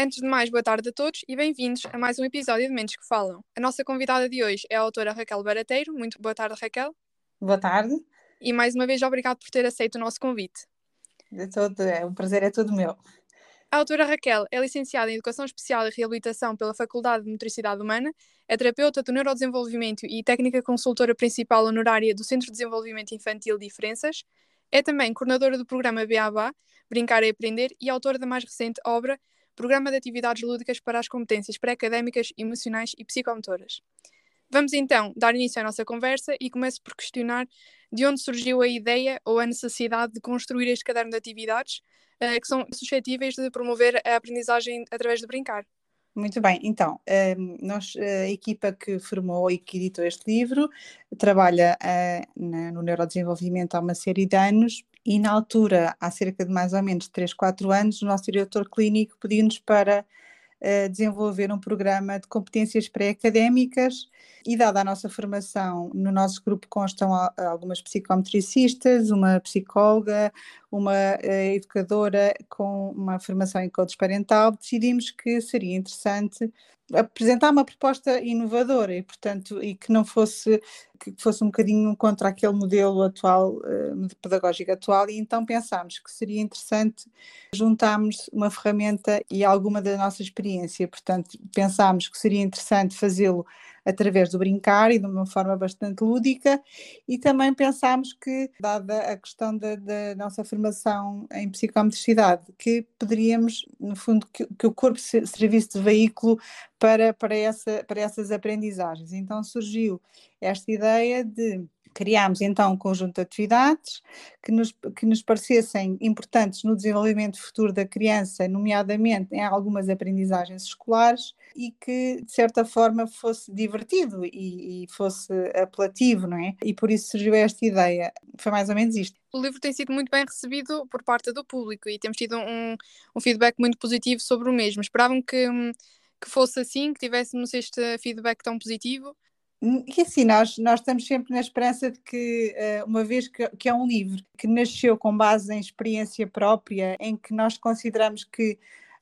Antes de mais, boa tarde a todos e bem-vindos a mais um episódio de Mentes que Falam. A nossa convidada de hoje é a autora Raquel Barateiro. Muito boa tarde, Raquel. Boa tarde. E mais uma vez, obrigado por ter aceito o nosso convite. É todo, é, o prazer é todo meu. A autora Raquel é licenciada em Educação Especial e Reabilitação pela Faculdade de Motricidade Humana, é terapeuta do neurodesenvolvimento e técnica consultora principal honorária do Centro de Desenvolvimento Infantil Diferenças, é também coordenadora do programa BABA, Brincar e Aprender, e autora da mais recente obra Programa de Atividades Lúdicas para as Competências Pré-Académicas, Emocionais e Psicomotoras. Vamos então dar início à nossa conversa e começo por questionar de onde surgiu a ideia ou a necessidade de construir este caderno de atividades uh, que são suscetíveis de promover a aprendizagem através de brincar. Muito bem, então, ehm, nós, a equipa que formou e que editou este livro trabalha uh, no neurodesenvolvimento há uma série de anos e na altura, há cerca de mais ou menos 3, 4 anos, o nosso diretor clínico pediu-nos para uh, desenvolver um programa de competências pré-académicas e dada a nossa formação, no nosso grupo constam algumas psicometricistas, uma psicóloga, uma uh, educadora com uma formação em coach parental, decidimos que seria interessante apresentar uma proposta inovadora e portanto e que não fosse que fosse um bocadinho contra aquele modelo atual uh, pedagógico atual e então pensámos que seria interessante juntarmos uma ferramenta e alguma da nossa experiência. Portanto pensámos que seria interessante fazê-lo através do brincar e de uma forma bastante lúdica, e também pensámos que, dada a questão da, da nossa formação em psicometricidade, que poderíamos, no fundo, que, que o corpo servisse de veículo para, para, essa, para essas aprendizagens. Então surgiu esta ideia de criámos então um conjunto de atividades que nos, que nos parecessem importantes no desenvolvimento futuro da criança, nomeadamente em algumas aprendizagens escolares, e que de certa forma fosse divertido e, e fosse apelativo, não é? E por isso surgiu esta ideia. Foi mais ou menos isto. O livro tem sido muito bem recebido por parte do público e temos tido um, um feedback muito positivo sobre o mesmo. Esperavam que, que fosse assim, que tivéssemos este feedback tão positivo? E assim, nós, nós estamos sempre na esperança de que, eh, uma vez que, que é um livro que nasceu com base em experiência própria, em que nós consideramos que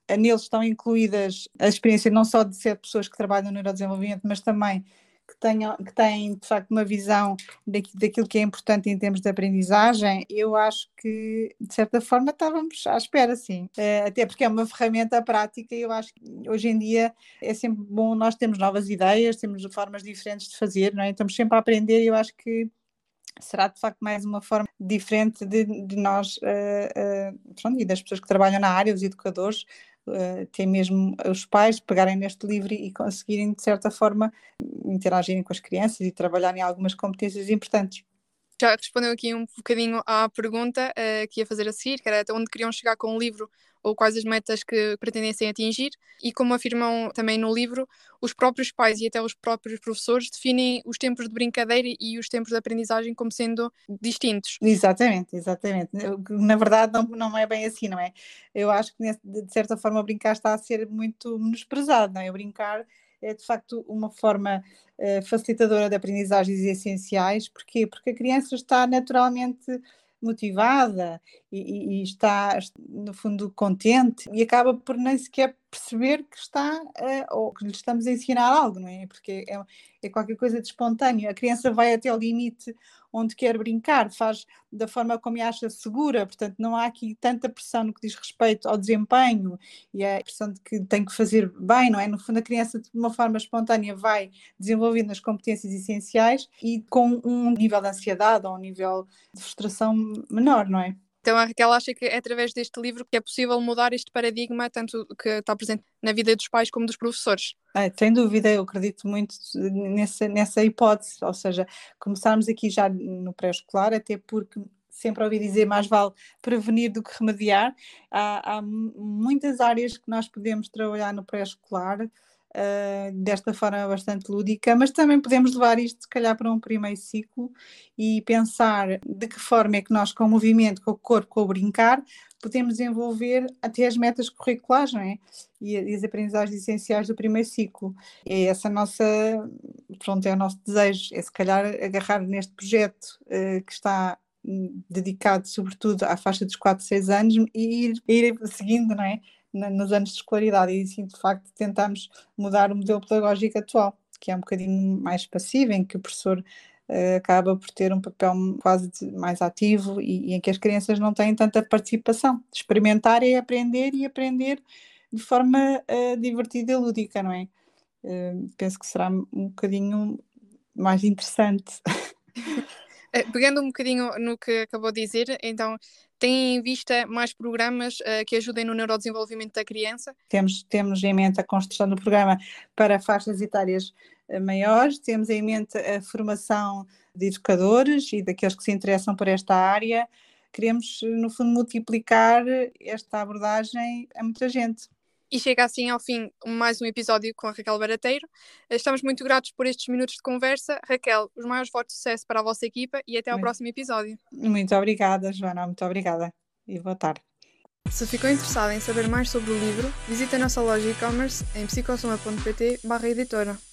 eh, neles estão incluídas a experiência não só de ser pessoas que trabalham no neurodesenvolvimento, mas também que, tenham, que têm de facto uma visão daquilo que é importante em termos de aprendizagem, eu acho que de certa forma estávamos à espera, sim. Eh, até porque é uma ferramenta prática e eu acho que hoje em dia é sempre bom nós temos novas ideias, temos formas diferentes de fazer, não é? Estamos sempre a aprender e eu acho que será de facto mais uma forma diferente de, de nós uh, uh, pronto, e das pessoas que trabalham na área, os educadores, até mesmo os pais pegarem neste livro e conseguirem de certa forma interagirem com as crianças e trabalharem algumas competências importantes. Já respondeu aqui um bocadinho à pergunta uh, que ia fazer a seguir, que era até onde queriam chegar com o livro ou quais as metas que pretendessem atingir. E como afirmam também no livro, os próprios pais e até os próprios professores definem os tempos de brincadeira e os tempos de aprendizagem como sendo distintos. Exatamente, exatamente. Na verdade, não, não é bem assim, não é? Eu acho que de certa forma brincar está a ser muito menosprezado, não é? Brincar é de facto uma forma uh, facilitadora de aprendizagens essenciais. Porquê? Porque a criança está naturalmente motivada e, e, está, no fundo, contente e acaba por nem sequer perceber que está uh, ou que lhe estamos a ensinar algo, não é? Porque é, é qualquer coisa de espontâneo. A criança vai até ao limite onde quer brincar, faz da forma como acha segura, portanto, não há aqui tanta pressão no que diz respeito ao desempenho e a pressão de que tem que fazer bem, não é? No fundo, a criança, de uma forma espontânea, vai desenvolvendo as competências essenciais e com um nível de ansiedade ou um nível de frustração menor, não é? Então a Raquel acha que é através deste livro que é possível mudar este paradigma, tanto que está presente na vida dos pais como dos professores. É, sem dúvida, eu acredito muito nessa, nessa hipótese, ou seja, começarmos aqui já no pré-escolar, até porque sempre ouvi dizer mais vale prevenir do que remediar. Há, há muitas áreas que nós podemos trabalhar no pré-escolar uh, desta forma bastante lúdica, mas também podemos levar isto, se calhar, para um primeiro ciclo e pensar de que forma é que nós, com o movimento, com o corpo, com o brincar, podemos desenvolver até as metas curriculares, não é? E, e as aprendizagens essenciais do primeiro ciclo. É essa nossa, pronto, é o nosso desejo, é se calhar agarrar neste projeto uh, que está dedicado sobretudo à faixa dos 4, 6 anos e ir, ir seguindo, não é? nos anos de escolaridade e sim, de facto, tentamos mudar o modelo pedagógico atual, que é um bocadinho mais passivo, em que o professor uh, acaba por ter um papel quase mais ativo e, e, em que as crianças não têm tanta participação. Experimentar é aprender e aprender de forma uh, divertida e lúdica, não é? Uh, penso que será um bocadinho mais interessante. Pegando um bocadinho no que acabou de dizer, então tem em vista mais programas uh, que ajudem no neurodesenvolvimento da criança? Temos, temos em mente a construção do programa para faixas etárias uh, maiores, temos em mente a formação de educadores e daqueles que se interessam por esta área. Queremos, no fundo, multiplicar esta abordagem a muita gente. E chega assim ao fim mais um episódio com a Raquel Barateiro. Estamos muito gratos por estes minutos de conversa. Raquel, os maiores votos de sucesso para a vossa equipa e até ao muito, próximo episódio. Muito obrigada, Joana. Muito obrigada e boa tarde. Se ficou interessado em saber mais sobre o livro, visite a nossa loja e-commerce em psicosoma.pt editora.